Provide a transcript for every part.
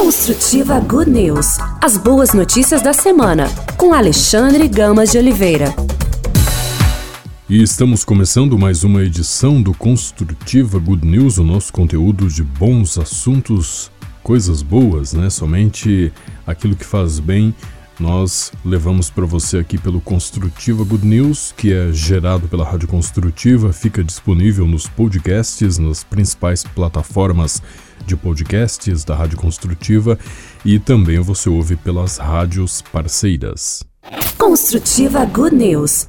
Construtiva Good News. As boas notícias da semana, com Alexandre Gamas de Oliveira. E estamos começando mais uma edição do Construtiva Good News, o nosso conteúdo de bons assuntos, coisas boas, né? Somente aquilo que faz bem nós levamos para você aqui pelo Construtiva Good News, que é gerado pela Rádio Construtiva, fica disponível nos podcasts, nas principais plataformas de podcasts da Rádio Construtiva e também você ouve pelas rádios parceiras. Construtiva Good News.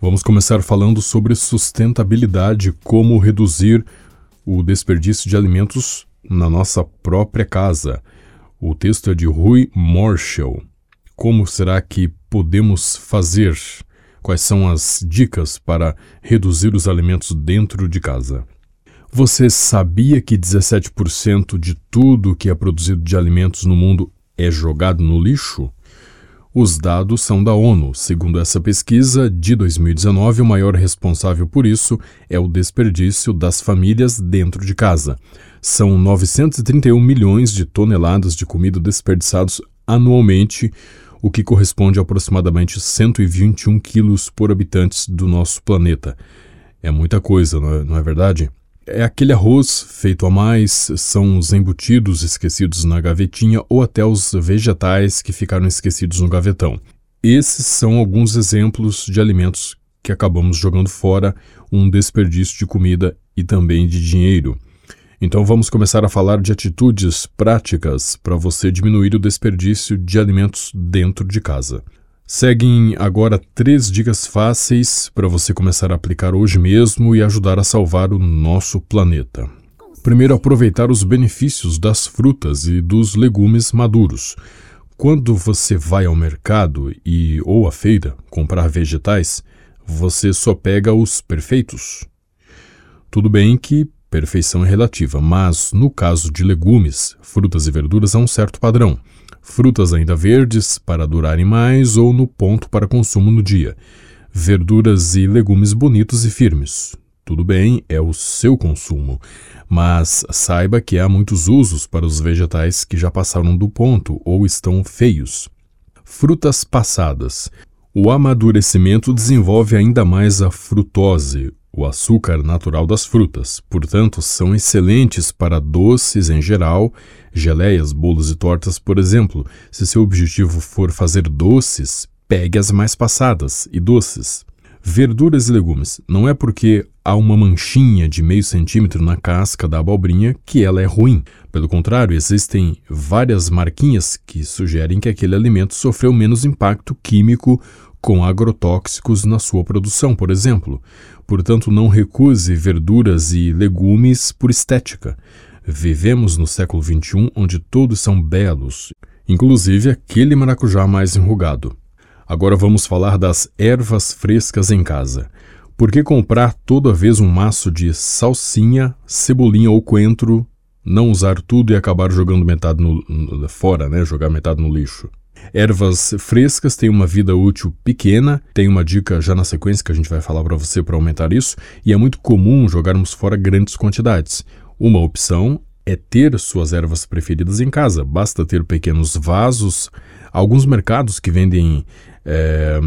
Vamos começar falando sobre sustentabilidade, como reduzir o desperdício de alimentos na nossa própria casa. O texto é de Rui Marshall. Como será que podemos fazer? Quais são as dicas para reduzir os alimentos dentro de casa? Você sabia que 17% de tudo que é produzido de alimentos no mundo é jogado no lixo? Os dados são da ONU. Segundo essa pesquisa de 2019, o maior responsável por isso é o desperdício das famílias dentro de casa. São 931 milhões de toneladas de comida desperdiçados anualmente, o que corresponde a aproximadamente 121 quilos por habitante do nosso planeta. É muita coisa, não é, não é verdade? É aquele arroz feito a mais, são os embutidos esquecidos na gavetinha ou até os vegetais que ficaram esquecidos no gavetão. Esses são alguns exemplos de alimentos que acabamos jogando fora, um desperdício de comida e também de dinheiro. Então vamos começar a falar de atitudes práticas para você diminuir o desperdício de alimentos dentro de casa. Seguem agora três dicas fáceis para você começar a aplicar hoje mesmo e ajudar a salvar o nosso planeta. Primeiro, aproveitar os benefícios das frutas e dos legumes maduros. Quando você vai ao mercado e ou à feira comprar vegetais, você só pega os perfeitos. Tudo bem que perfeição é relativa, mas no caso de legumes, frutas e verduras há um certo padrão frutas ainda verdes para durarem mais ou no ponto para consumo no dia, verduras e legumes bonitos e firmes. Tudo bem, é o seu consumo, mas saiba que há muitos usos para os vegetais que já passaram do ponto ou estão feios. Frutas passadas. O amadurecimento desenvolve ainda mais a frutose, o açúcar natural das frutas, portanto, são excelentes para doces em geral, geleias, bolos e tortas, por exemplo. Se seu objetivo for fazer doces, pegue as mais passadas e doces. Verduras e legumes. Não é porque há uma manchinha de meio centímetro na casca da abobrinha que ela é ruim. Pelo contrário, existem várias marquinhas que sugerem que aquele alimento sofreu menos impacto químico com agrotóxicos na sua produção, por exemplo. Portanto, não recuse verduras e legumes por estética. Vivemos no século XXI onde todos são belos, inclusive aquele maracujá mais enrugado. Agora vamos falar das ervas frescas em casa. Por que comprar toda vez um maço de salsinha, cebolinha ou coentro, não usar tudo e acabar jogando metade no, fora, né? Jogar metade no lixo? Ervas frescas têm uma vida útil pequena, tem uma dica já na sequência que a gente vai falar para você para aumentar isso, e é muito comum jogarmos fora grandes quantidades. Uma opção é ter suas ervas preferidas em casa, basta ter pequenos vasos, alguns mercados que vendem é,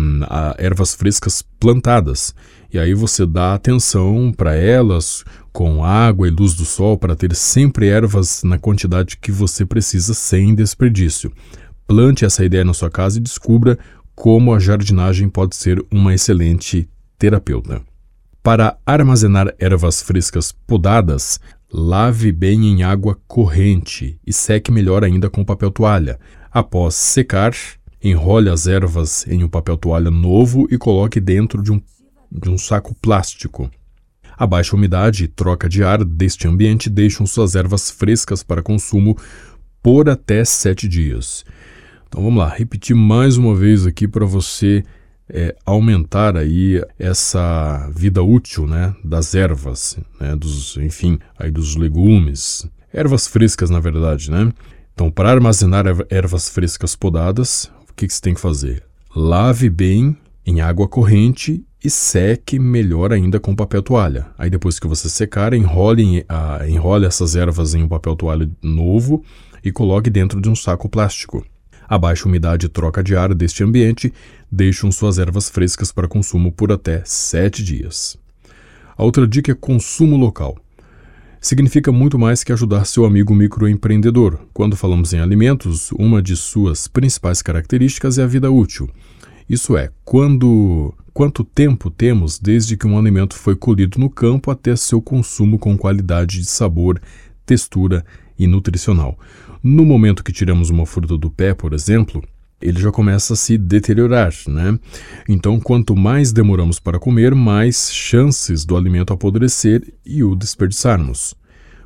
ervas frescas plantadas. E aí você dá atenção para elas com água e luz do sol para ter sempre ervas na quantidade que você precisa sem desperdício. Plante essa ideia na sua casa e descubra como a jardinagem pode ser uma excelente terapeuta. Para armazenar ervas frescas podadas, lave bem em água corrente e seque melhor ainda com papel toalha. Após secar, enrole as ervas em um papel toalha novo e coloque dentro de um, de um saco plástico. A baixa umidade e troca de ar deste ambiente deixam suas ervas frescas para consumo por até sete dias. Então vamos lá, repetir mais uma vez aqui para você é, aumentar aí essa vida útil, né, das ervas, né, dos, enfim, aí dos legumes, ervas frescas na verdade, né? Então, para armazenar ervas frescas podadas, o que, que você tem que fazer? Lave bem em água corrente e seque melhor ainda com papel toalha. Aí depois que você secar, enrole, uh, enrole essas ervas em um papel toalha novo e coloque dentro de um saco plástico. A baixa umidade e troca de ar deste ambiente deixam suas ervas frescas para consumo por até 7 dias. A outra dica é consumo local. Significa muito mais que ajudar seu amigo microempreendedor. Quando falamos em alimentos, uma de suas principais características é a vida útil. Isso é, quando quanto tempo temos desde que um alimento foi colhido no campo até seu consumo com qualidade de sabor, textura e nutricional. No momento que tiramos uma fruta do pé, por exemplo, ele já começa a se deteriorar, né? Então, quanto mais demoramos para comer, mais chances do alimento apodrecer e o desperdiçarmos.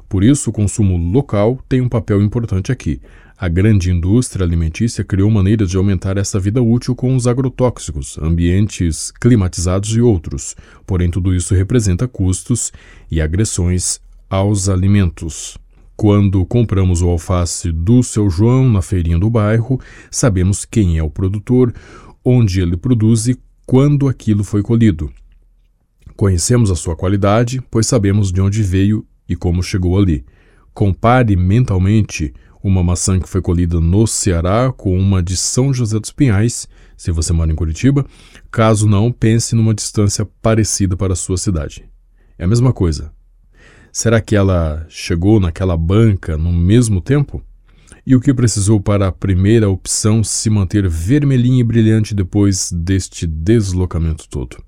Por isso, o consumo local tem um papel importante aqui. A grande indústria alimentícia criou maneiras de aumentar essa vida útil com os agrotóxicos, ambientes climatizados e outros. Porém, tudo isso representa custos e agressões aos alimentos. Quando compramos o alface do seu João na feirinha do bairro, sabemos quem é o produtor, onde ele produz e quando aquilo foi colhido. Conhecemos a sua qualidade, pois sabemos de onde veio e como chegou ali. Compare mentalmente uma maçã que foi colhida no Ceará com uma de São José dos Pinhais, se você mora em Curitiba. Caso não, pense numa distância parecida para a sua cidade. É a mesma coisa. Será que ela chegou naquela banca no mesmo tempo? E o que precisou para a primeira opção se manter vermelhinha e brilhante depois deste deslocamento todo?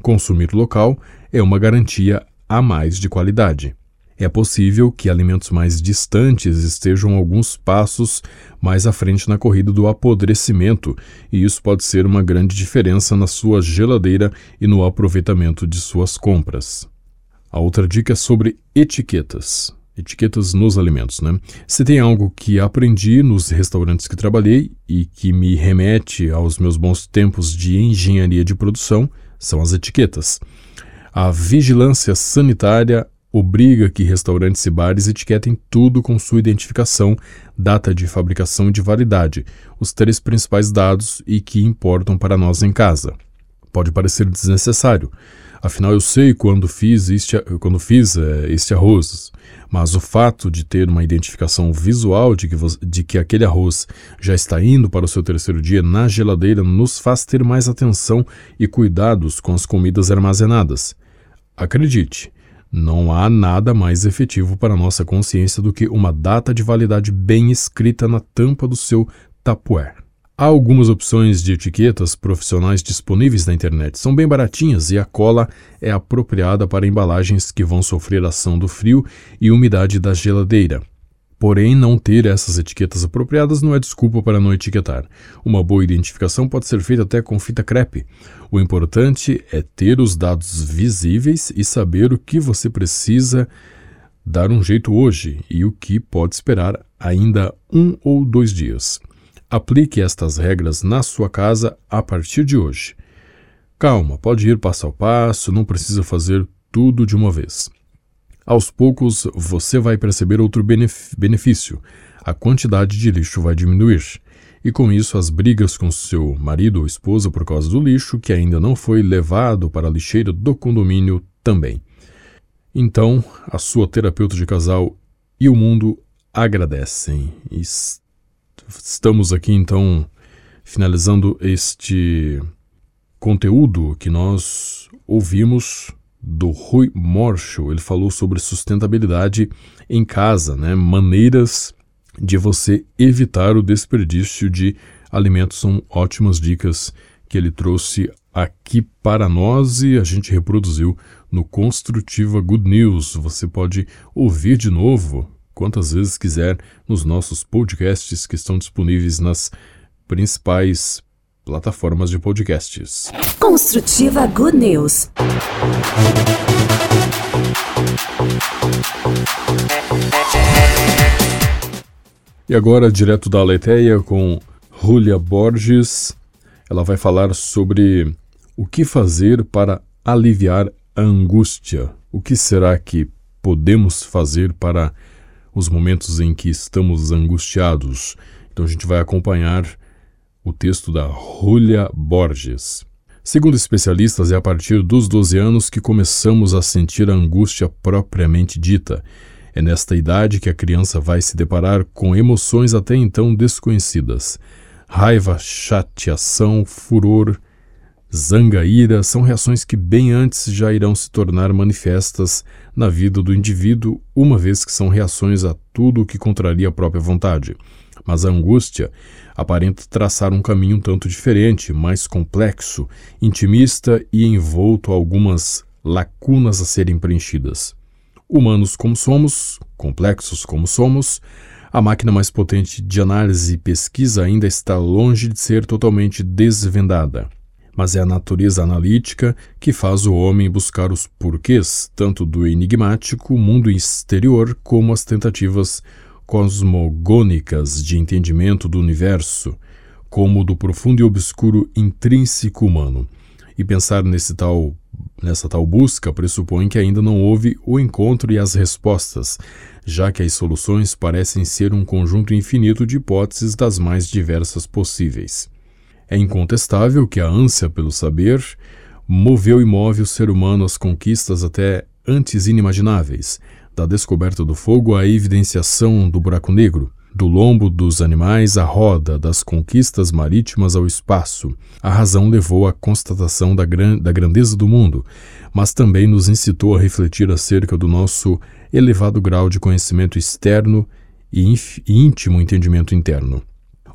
Consumir local é uma garantia a mais de qualidade. É possível que alimentos mais distantes estejam alguns passos mais à frente na corrida do apodrecimento, e isso pode ser uma grande diferença na sua geladeira e no aproveitamento de suas compras. A outra dica é sobre etiquetas. Etiquetas nos alimentos, né? Se tem algo que aprendi nos restaurantes que trabalhei e que me remete aos meus bons tempos de engenharia de produção, são as etiquetas. A vigilância sanitária obriga que restaurantes e bares etiquetem tudo com sua identificação, data de fabricação e de validade, os três principais dados e que importam para nós em casa. Pode parecer desnecessário, Afinal, eu sei quando fiz este, quando fiz é, este arroz, mas o fato de ter uma identificação visual de que, de que aquele arroz já está indo para o seu terceiro dia na geladeira nos faz ter mais atenção e cuidados com as comidas armazenadas. Acredite, não há nada mais efetivo para nossa consciência do que uma data de validade bem escrita na tampa do seu Tupperware. Há algumas opções de etiquetas profissionais disponíveis na internet. São bem baratinhas e a cola é apropriada para embalagens que vão sofrer ação do frio e umidade da geladeira. Porém, não ter essas etiquetas apropriadas não é desculpa para não etiquetar. Uma boa identificação pode ser feita até com fita crepe. O importante é ter os dados visíveis e saber o que você precisa dar um jeito hoje e o que pode esperar ainda um ou dois dias. Aplique estas regras na sua casa a partir de hoje. Calma, pode ir passo a passo, não precisa fazer tudo de uma vez. Aos poucos você vai perceber outro benefício: a quantidade de lixo vai diminuir. E com isso, as brigas com seu marido ou esposa por causa do lixo que ainda não foi levado para a lixeira do condomínio também. Então, a sua terapeuta de casal e o mundo agradecem. Estamos aqui então finalizando este conteúdo que nós ouvimos do Rui Morcho. Ele falou sobre sustentabilidade em casa, né? Maneiras de você evitar o desperdício de alimentos. São ótimas dicas que ele trouxe aqui para nós e a gente reproduziu no Construtiva Good News. Você pode ouvir de novo quantas vezes quiser nos nossos podcasts que estão disponíveis nas principais plataformas de podcasts. Construtiva Good News. E agora, direto da Aleteia com Julia Borges, ela vai falar sobre o que fazer para aliviar a angústia. O que será que podemos fazer para os momentos em que estamos angustiados. Então a gente vai acompanhar o texto da Julia Borges. Segundo especialistas, é a partir dos 12 anos que começamos a sentir a angústia propriamente dita. É nesta idade que a criança vai se deparar com emoções até então desconhecidas. Raiva, chateação, furor, zanga, ira são reações que bem antes já irão se tornar manifestas na vida do indivíduo, uma vez que são reações a tudo o que contraria a própria vontade. Mas a angústia aparenta traçar um caminho um tanto diferente, mais complexo, intimista e envolto a algumas lacunas a serem preenchidas. Humanos como somos, complexos como somos, a máquina mais potente de análise e pesquisa ainda está longe de ser totalmente desvendada. Mas é a natureza analítica que faz o homem buscar os porquês, tanto do enigmático mundo exterior como as tentativas cosmogônicas de entendimento do universo, como do profundo e obscuro intrínseco humano. E pensar nesse tal, nessa tal busca pressupõe que ainda não houve o encontro e as respostas, já que as soluções parecem ser um conjunto infinito de hipóteses das mais diversas possíveis. É incontestável que a ânsia pelo saber moveu e move o ser humano às conquistas até antes inimagináveis, da descoberta do fogo à evidenciação do buraco negro, do lombo dos animais à roda, das conquistas marítimas ao espaço. A razão levou à constatação da, gran da grandeza do mundo, mas também nos incitou a refletir acerca do nosso elevado grau de conhecimento externo e, íntimo entendimento interno.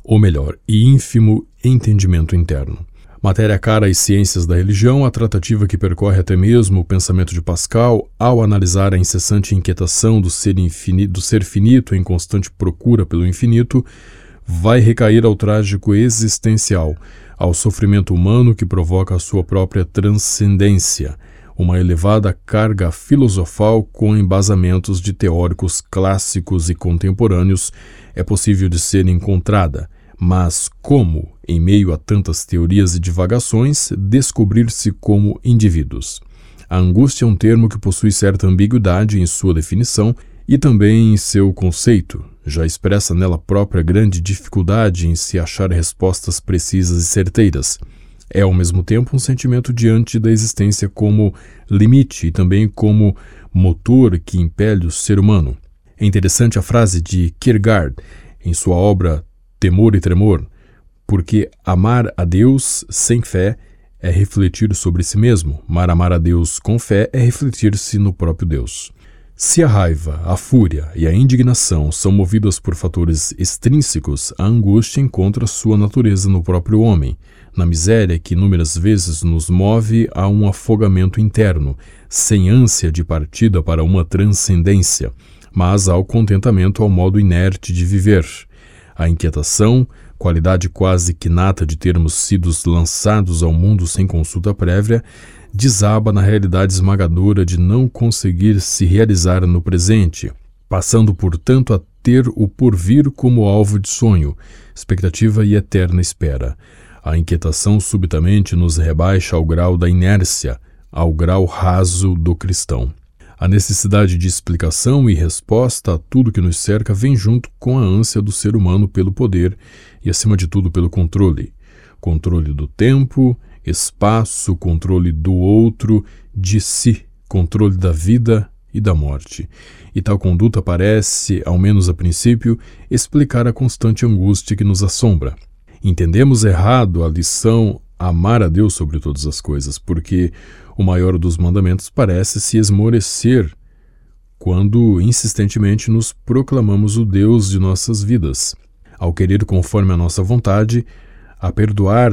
Ou melhor, ínfimo entendimento interno. Matéria cara às ciências da religião, a tratativa que percorre até mesmo o pensamento de Pascal ao analisar a incessante inquietação do ser, infinito, do ser finito em constante procura pelo infinito, vai recair ao trágico existencial, ao sofrimento humano que provoca a sua própria transcendência, uma elevada carga filosofal com embasamentos de teóricos clássicos e contemporâneos é possível de ser encontrada mas como, em meio a tantas teorias e divagações, descobrir-se como indivíduos? A angústia é um termo que possui certa ambiguidade em sua definição e também em seu conceito, já expressa nela própria grande dificuldade em se achar respostas precisas e certeiras. É ao mesmo tempo um sentimento diante da existência como limite e também como motor que impele o ser humano. É interessante a frase de Kierkegaard em sua obra temor e tremor, porque amar a Deus sem fé é refletir sobre si mesmo, mas amar a Deus com fé é refletir-se no próprio Deus. Se a raiva, a fúria e a indignação são movidas por fatores extrínsecos, a angústia encontra sua natureza no próprio homem, na miséria que inúmeras vezes nos move a um afogamento interno, sem ânsia de partida para uma transcendência, mas ao contentamento ao modo inerte de viver, a inquietação, qualidade quase que nata de termos sido lançados ao mundo sem consulta prévia, desaba na realidade esmagadora de não conseguir se realizar no presente, passando, portanto, a ter o porvir como alvo de sonho, expectativa e eterna espera. A inquietação subitamente nos rebaixa ao grau da inércia, ao grau raso do cristão. A necessidade de explicação e resposta a tudo que nos cerca vem junto com a ânsia do ser humano pelo poder e, acima de tudo, pelo controle. Controle do tempo, espaço, controle do outro, de si, controle da vida e da morte. E tal conduta parece, ao menos a princípio, explicar a constante angústia que nos assombra. Entendemos errado a lição amar a Deus sobre todas as coisas, porque o maior dos mandamentos parece se esmorecer quando insistentemente nos proclamamos o Deus de nossas vidas, ao querer conforme a nossa vontade, a perdoar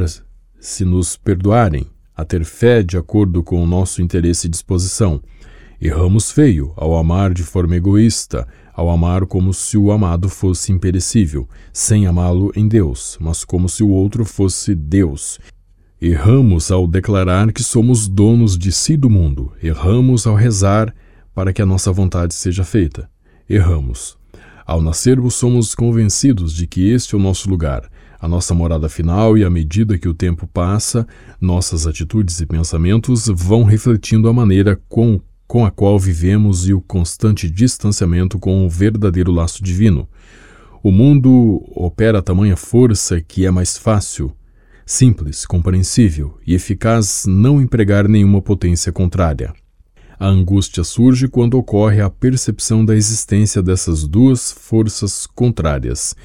se nos perdoarem, a ter fé de acordo com o nosso interesse e disposição. Erramos feio ao amar de forma egoísta, ao amar como se o amado fosse imperecível, sem amá-lo em Deus, mas como se o outro fosse Deus, Erramos ao declarar que somos donos de si do mundo. Erramos ao rezar para que a nossa vontade seja feita. Erramos. Ao nascermos, somos convencidos de que este é o nosso lugar, a nossa morada final, e à medida que o tempo passa, nossas atitudes e pensamentos vão refletindo a maneira com, com a qual vivemos e o constante distanciamento com o verdadeiro laço divino. O mundo opera a tamanha força que é mais fácil simples, compreensível e eficaz não empregar nenhuma potência contrária. A angústia surge quando ocorre a percepção da existência dessas duas forças contrárias.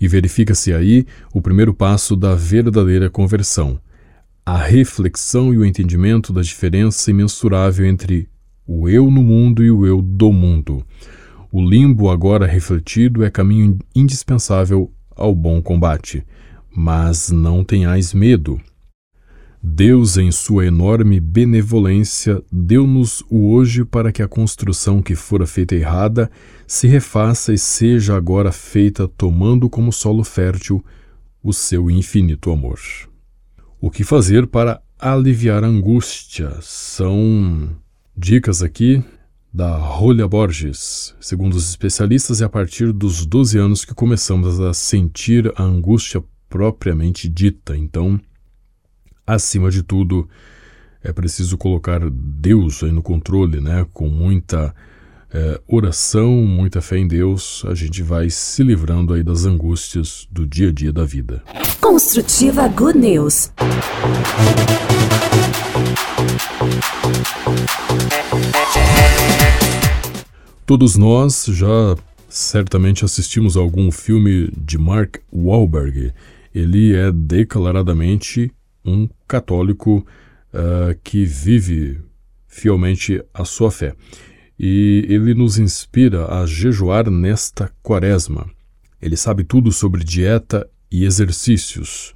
E verifica-se aí o primeiro passo da verdadeira conversão, a reflexão e o entendimento da diferença imensurável entre o eu no mundo e o eu do mundo. O limbo agora refletido é caminho indispensável ao bom combate. Mas não tenhais medo. Deus, em sua enorme benevolência, deu-nos o hoje para que a construção que fora feita errada se refaça e seja agora feita tomando como solo fértil o seu infinito amor. O que fazer para aliviar a angústia? São dicas aqui da Rolha Borges. Segundo os especialistas, é a partir dos 12 anos que começamos a sentir a angústia propriamente dita. Então, acima de tudo, é preciso colocar Deus aí no controle, né? Com muita é, oração, muita fé em Deus, a gente vai se livrando aí das angústias do dia a dia da vida. Construtiva Good News. Todos nós já certamente assistimos a algum filme de Mark Wahlberg ele é declaradamente um católico uh, que vive fielmente a sua fé. E ele nos inspira a jejuar nesta quaresma. Ele sabe tudo sobre dieta e exercícios.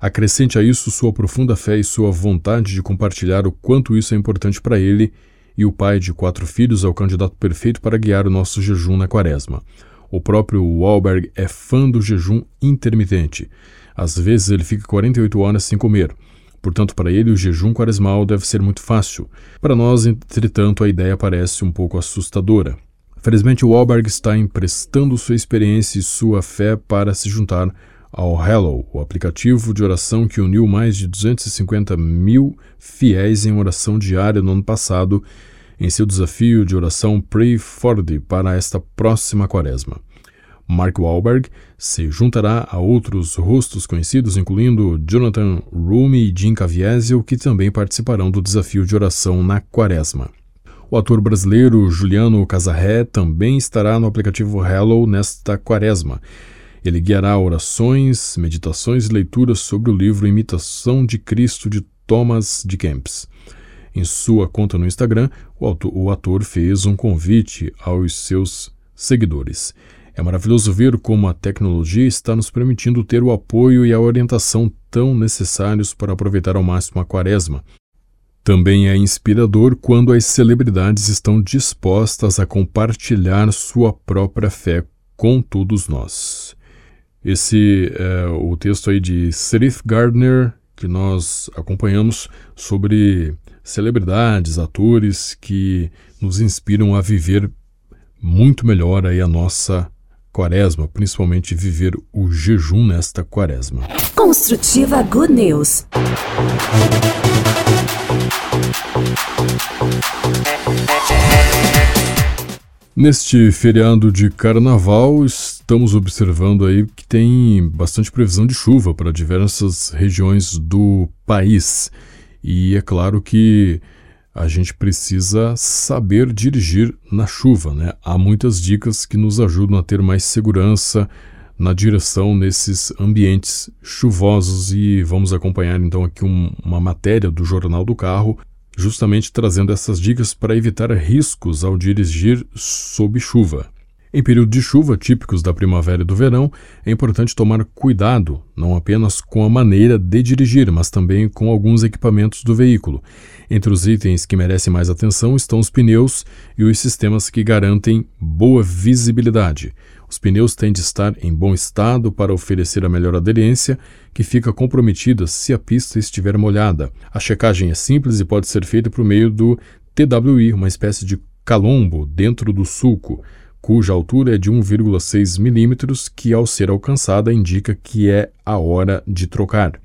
Acrescente a isso sua profunda fé e sua vontade de compartilhar o quanto isso é importante para ele, e o pai de quatro filhos é o candidato perfeito para guiar o nosso jejum na quaresma. O próprio Wahlberg é fã do jejum intermitente. Às vezes ele fica 48 horas sem comer. Portanto, para ele, o jejum quaresmal deve ser muito fácil. Para nós, entretanto, a ideia parece um pouco assustadora. Felizmente, Wahlberg está emprestando sua experiência e sua fé para se juntar ao Hello, o aplicativo de oração que uniu mais de 250 mil fiéis em oração diária no ano passado em seu desafio de oração Pray for Thee para esta próxima quaresma. Mark Wahlberg se juntará a outros rostos conhecidos, incluindo Jonathan Rumi e Jim Caviezel, que também participarão do desafio de oração na quaresma. O ator brasileiro Juliano Casarré também estará no aplicativo Hello nesta quaresma. Ele guiará orações, meditações e leituras sobre o livro Imitação de Cristo de Thomas de Kempis. Em sua conta no Instagram, o ator fez um convite aos seus seguidores. É maravilhoso ver como a tecnologia está nos permitindo ter o apoio e a orientação tão necessários para aproveitar ao máximo a quaresma. Também é inspirador quando as celebridades estão dispostas a compartilhar sua própria fé com todos nós. Esse é o texto aí de Serif Gardner que nós acompanhamos sobre celebridades, atores que nos inspiram a viver muito melhor aí a nossa quaresma, principalmente viver o jejum nesta quaresma. Construtiva Good News. Neste feriado de carnaval, estamos observando aí que tem bastante previsão de chuva para diversas regiões do país. E é claro que a gente precisa saber dirigir na chuva, né? Há muitas dicas que nos ajudam a ter mais segurança na direção nesses ambientes chuvosos e vamos acompanhar então aqui um, uma matéria do Jornal do Carro justamente trazendo essas dicas para evitar riscos ao dirigir sob chuva. Em período de chuva, típicos da primavera e do verão, é importante tomar cuidado não apenas com a maneira de dirigir, mas também com alguns equipamentos do veículo. Entre os itens que merecem mais atenção estão os pneus e os sistemas que garantem boa visibilidade. Os pneus têm de estar em bom estado para oferecer a melhor aderência, que fica comprometida se a pista estiver molhada. A checagem é simples e pode ser feita por meio do TWI, uma espécie de calombo dentro do sulco cuja altura é de 1,6 milímetros, que ao ser alcançada indica que é a hora de trocar.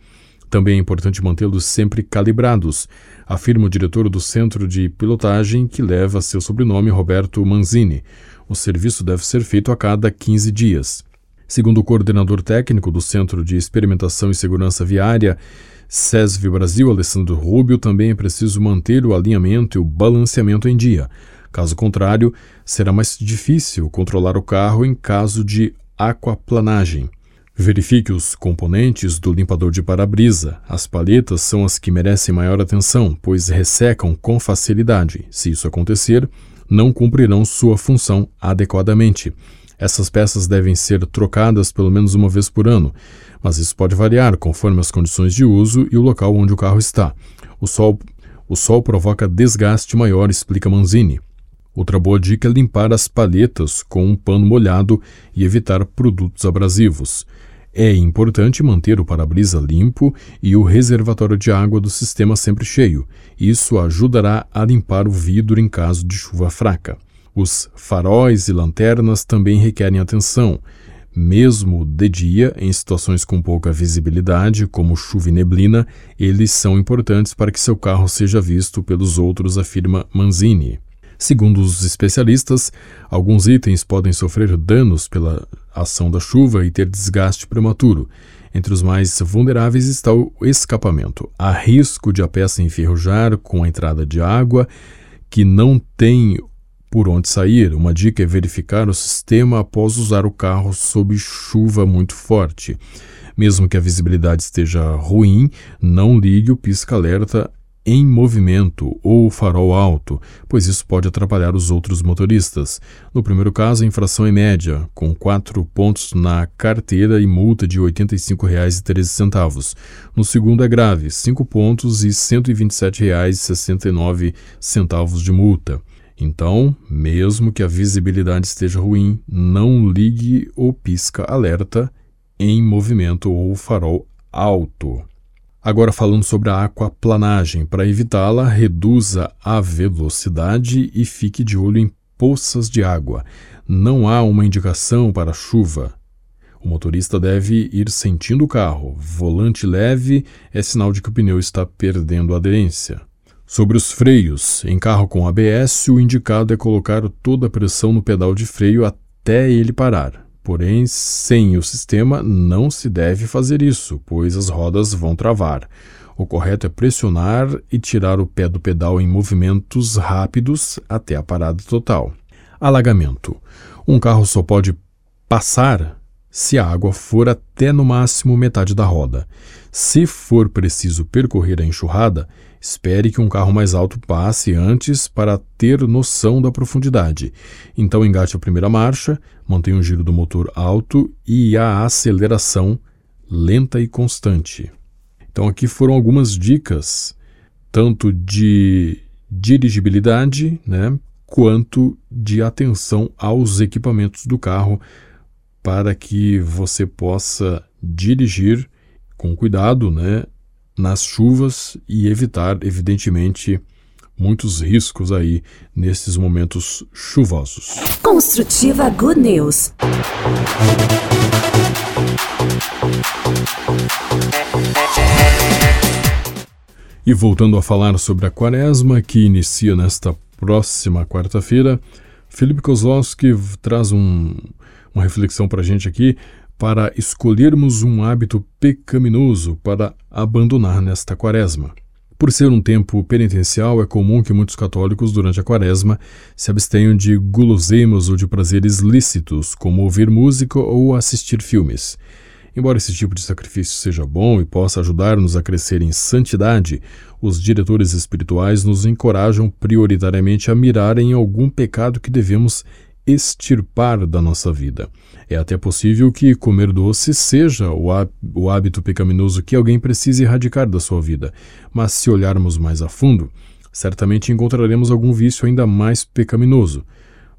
Também é importante mantê-los sempre calibrados, afirma o diretor do Centro de Pilotagem, que leva seu sobrenome Roberto Manzini. O serviço deve ser feito a cada 15 dias. Segundo o coordenador técnico do Centro de Experimentação e Segurança Viária, SESV Brasil, Alessandro Rubio, também é preciso manter o alinhamento e o balanceamento em dia. Caso contrário, será mais difícil controlar o carro em caso de aquaplanagem. Verifique os componentes do limpador de para-brisa. As palhetas são as que merecem maior atenção, pois ressecam com facilidade. Se isso acontecer, não cumprirão sua função adequadamente. Essas peças devem ser trocadas pelo menos uma vez por ano, mas isso pode variar conforme as condições de uso e o local onde o carro está. O sol, o sol provoca desgaste maior, explica Manzini. Outra boa dica é limpar as palhetas com um pano molhado e evitar produtos abrasivos. É importante manter o para-brisa limpo e o reservatório de água do sistema sempre cheio. Isso ajudará a limpar o vidro em caso de chuva fraca. Os faróis e lanternas também requerem atenção. Mesmo de dia, em situações com pouca visibilidade, como chuva e neblina, eles são importantes para que seu carro seja visto pelos outros, afirma Manzini. Segundo os especialistas, alguns itens podem sofrer danos pela ação da chuva e ter desgaste prematuro. Entre os mais vulneráveis está o escapamento. Há risco de a peça enferrujar com a entrada de água que não tem por onde sair. Uma dica é verificar o sistema após usar o carro sob chuva muito forte. Mesmo que a visibilidade esteja ruim, não ligue o pisca-alerta em movimento ou farol alto, pois isso pode atrapalhar os outros motoristas. No primeiro caso, a infração é média, com quatro pontos na carteira e multa de R$ 85,13. No segundo é grave, cinco pontos e R$ 127,69 de multa. Então, mesmo que a visibilidade esteja ruim, não ligue o pisca-alerta em movimento ou farol alto. Agora falando sobre a aquaplanagem, para evitá-la, reduza a velocidade e fique de olho em poças de água. Não há uma indicação para chuva. O motorista deve ir sentindo o carro. Volante leve é sinal de que o pneu está perdendo aderência. Sobre os freios, em carro com ABS, o indicado é colocar toda a pressão no pedal de freio até ele parar. Porém, sem o sistema não se deve fazer isso, pois as rodas vão travar. O correto é pressionar e tirar o pé do pedal em movimentos rápidos até a parada total. Alagamento. Um carro só pode passar se a água for até no máximo metade da roda. Se for preciso percorrer a enxurrada, Espere que um carro mais alto passe antes para ter noção da profundidade. Então engate a primeira marcha, mantenha o giro do motor alto e a aceleração lenta e constante. Então aqui foram algumas dicas, tanto de dirigibilidade, né, quanto de atenção aos equipamentos do carro para que você possa dirigir com cuidado, né, nas chuvas e evitar, evidentemente, muitos riscos aí nesses momentos chuvosos. Construtiva Good News. E voltando a falar sobre a quaresma, que inicia nesta próxima quarta-feira, Felipe Kozlowski traz um, uma reflexão para a gente aqui para escolhermos um hábito pecaminoso para abandonar nesta quaresma. Por ser um tempo penitencial, é comum que muitos católicos, durante a quaresma, se abstenham de guloseimas ou de prazeres lícitos, como ouvir música ou assistir filmes. Embora esse tipo de sacrifício seja bom e possa ajudar-nos a crescer em santidade, os diretores espirituais nos encorajam prioritariamente a mirar em algum pecado que devemos extirpar da nossa vida. É até possível que comer doce seja o hábito pecaminoso que alguém precise erradicar da sua vida, mas se olharmos mais a fundo, certamente encontraremos algum vício ainda mais pecaminoso.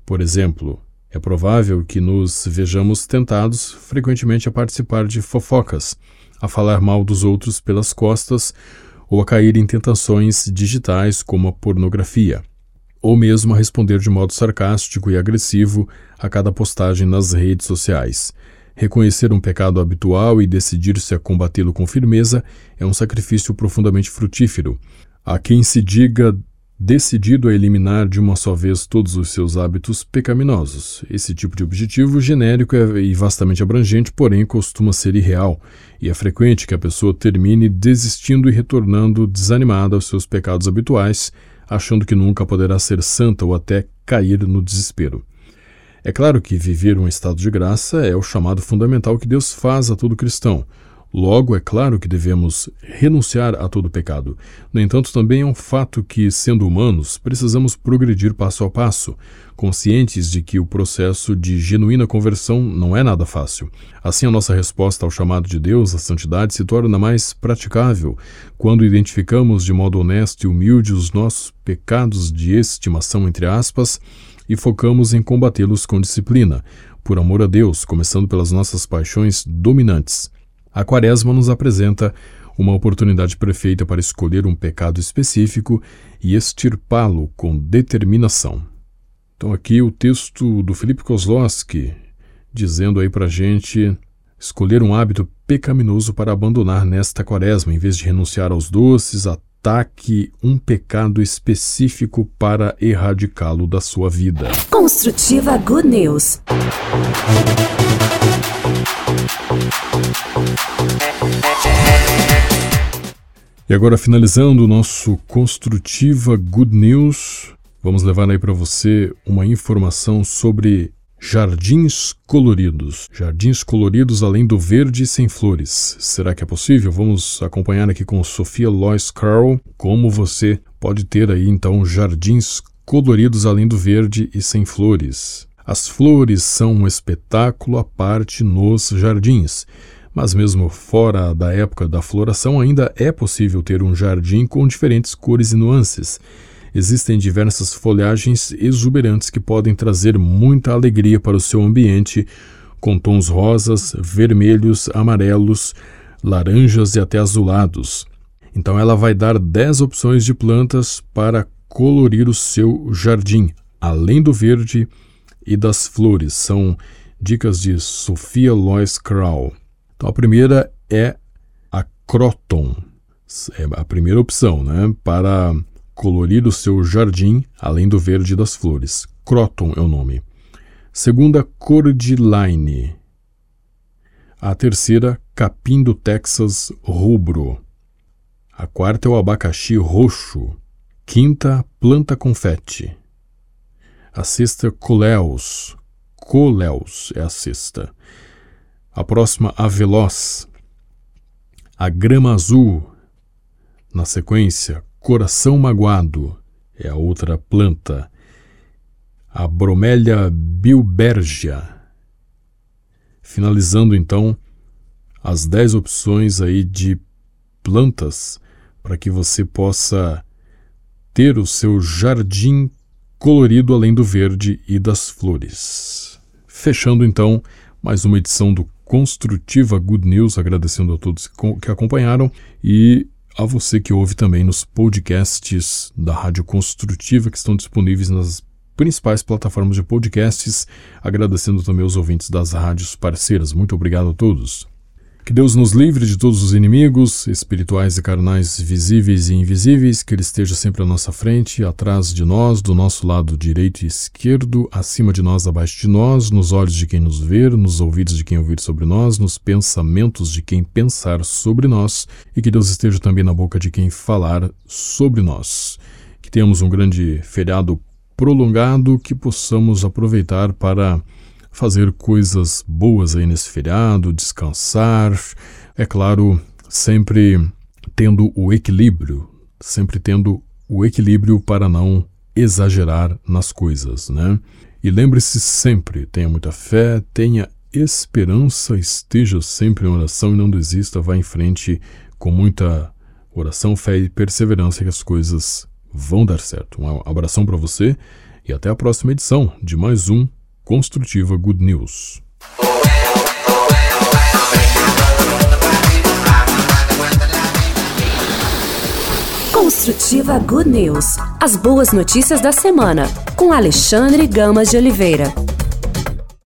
Por exemplo, é provável que nos vejamos tentados frequentemente a participar de fofocas, a falar mal dos outros pelas costas ou a cair em tentações digitais como a pornografia ou mesmo a responder de modo sarcástico e agressivo a cada postagem nas redes sociais. Reconhecer um pecado habitual e decidir-se a combatê-lo com firmeza é um sacrifício profundamente frutífero. Há quem se diga decidido a eliminar de uma só vez todos os seus hábitos pecaminosos. Esse tipo de objetivo genérico e vastamente abrangente, porém, costuma ser irreal, e é frequente que a pessoa termine desistindo e retornando desanimada aos seus pecados habituais, achando que nunca poderá ser santa ou até cair no desespero. É claro que viver um estado de graça é o chamado fundamental que Deus faz a todo cristão. Logo, é claro que devemos renunciar a todo pecado. No entanto, também é um fato que, sendo humanos, precisamos progredir passo a passo, conscientes de que o processo de genuína conversão não é nada fácil. Assim, a nossa resposta ao chamado de Deus à santidade se torna mais praticável quando identificamos de modo honesto e humilde os nossos pecados de estimação, entre aspas, e focamos em combatê-los com disciplina, por amor a Deus, começando pelas nossas paixões dominantes. A Quaresma nos apresenta uma oportunidade perfeita para escolher um pecado específico e extirpá-lo com determinação. Então, aqui o texto do Felipe Kozlowski, dizendo aí para gente escolher um hábito pecaminoso para abandonar nesta quaresma, em vez de renunciar aos doces, ataque um pecado específico para erradicá-lo da sua vida. Construtiva Good News. E agora, finalizando o nosso Construtiva Good News, vamos levar aí para você uma informação sobre jardins coloridos. Jardins coloridos além do verde sem flores. Será que é possível? Vamos acompanhar aqui com Sofia Lois Carl como você pode ter aí então jardins coloridos além do verde e sem flores. As flores são um espetáculo à parte nos jardins. Mas mesmo fora da época da floração, ainda é possível ter um jardim com diferentes cores e nuances. Existem diversas folhagens exuberantes que podem trazer muita alegria para o seu ambiente, com tons rosas, vermelhos, amarelos, laranjas e até azulados. Então ela vai dar 10 opções de plantas para colorir o seu jardim, além do verde e das flores. São dicas de Sofia Lois Krau. Então a primeira é a Croton. É a primeira opção, né? Para colorir o seu jardim, além do verde das flores. Croton é o nome. Segunda, Cordyline. A terceira, capim do Texas rubro. A quarta é o abacaxi roxo. Quinta, planta confete. A sexta, coleus. Coleus é a sexta. A próxima, a veloz. A grama azul. Na sequência, coração magoado. É a outra planta. A bromélia bilbergia. Finalizando então as 10 opções aí de plantas para que você possa ter o seu jardim colorido além do verde e das flores. Fechando então mais uma edição do construtiva Good News, agradecendo a todos que acompanharam e a você que ouve também nos podcasts da Rádio Construtiva que estão disponíveis nas principais plataformas de podcasts, agradecendo também aos ouvintes das rádios parceiras. Muito obrigado a todos. Que Deus nos livre de todos os inimigos, espirituais e carnais, visíveis e invisíveis, que Ele esteja sempre à nossa frente, atrás de nós, do nosso lado direito e esquerdo, acima de nós, abaixo de nós, nos olhos de quem nos vê, nos ouvidos de quem ouvir sobre nós, nos pensamentos de quem pensar sobre nós, e que Deus esteja também na boca de quem falar sobre nós. Que tenhamos um grande feriado prolongado, que possamos aproveitar para fazer coisas boas aí nesse feriado, descansar, é claro, sempre tendo o equilíbrio, sempre tendo o equilíbrio para não exagerar nas coisas, né? E lembre-se sempre, tenha muita fé, tenha esperança, esteja sempre em oração e não desista, vá em frente com muita oração, fé e perseverança que as coisas vão dar certo. Um abração para você e até a próxima edição de mais um Construtiva Good News. Construtiva Good News. As boas notícias da semana, com Alexandre Gamas de Oliveira.